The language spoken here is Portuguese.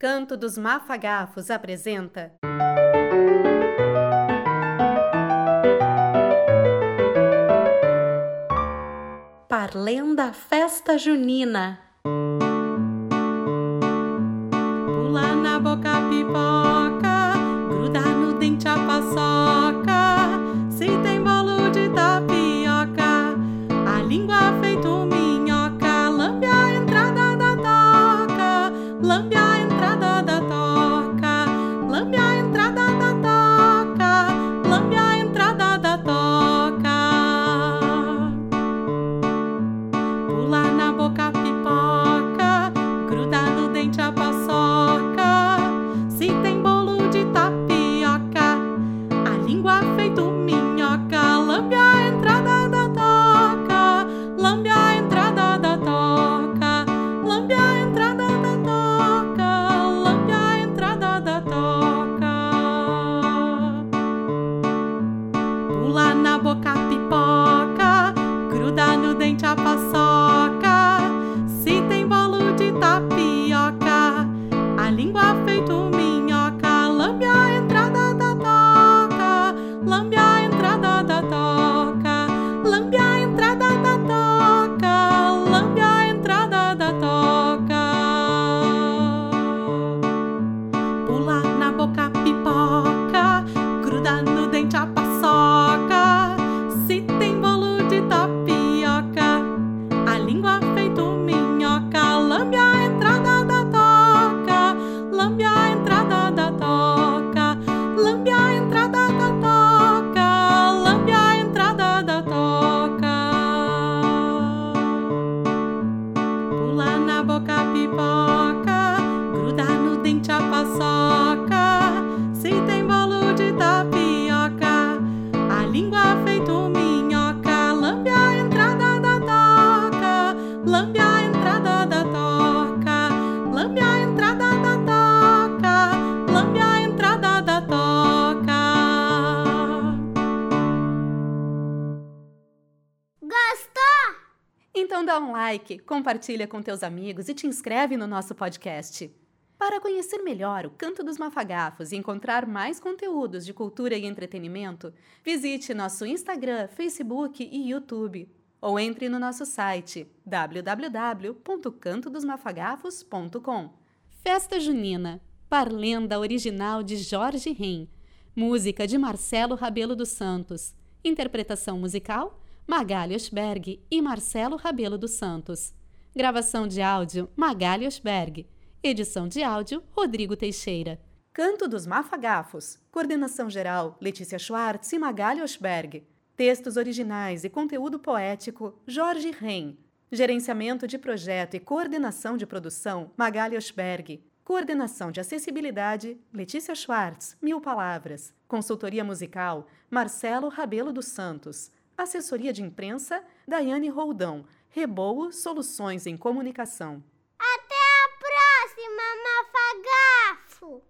Canto dos Mafagafos apresenta. Parlenda Festa Junina. Pula na boca pipoca, gruda no dente a paçoca. Se tem bolo de tapioca, a língua feito minhoca. Lambe a entrada da toca, lambe dente a paçoca. Se tem bolo de tapioca, a língua feito minhoca. Lambe a entrada da toca, lambe a entrada da toca, lambe a entrada da toca, lambe a entrada da toca. Pula na boca pipoca, gruda no dente a paçoca. Língua feito minhoca. Lambe a entrada da toca, lambe a entrada da toca, lambe a entrada da toca, lambe a entrada da toca. Gostou? Então dá um like, compartilha com teus amigos e te inscreve no nosso podcast. Para conhecer melhor o Canto dos Mafagafos e encontrar mais conteúdos de cultura e entretenimento, visite nosso Instagram, Facebook e YouTube. Ou entre no nosso site www.cantodosmafagafos.com. Festa Junina, Parlenda original de Jorge Ren. Música de Marcelo Rabelo dos Santos. Interpretação musical: Magali Osberg e Marcelo Rabelo dos Santos. Gravação de áudio: Magali Osberg. Edição de áudio: Rodrigo Teixeira. Canto dos Mafagafos. Coordenação geral: Letícia Schwartz e Magali Osberg. Textos originais e conteúdo poético: Jorge Ren. Gerenciamento de projeto e coordenação de produção: Magali Osberg. Coordenação de acessibilidade: Letícia Schwartz, Mil Palavras. Consultoria musical: Marcelo Rabelo dos Santos. Assessoria de imprensa: Daiane Roldão. Reboo Soluções em Comunicação. 处。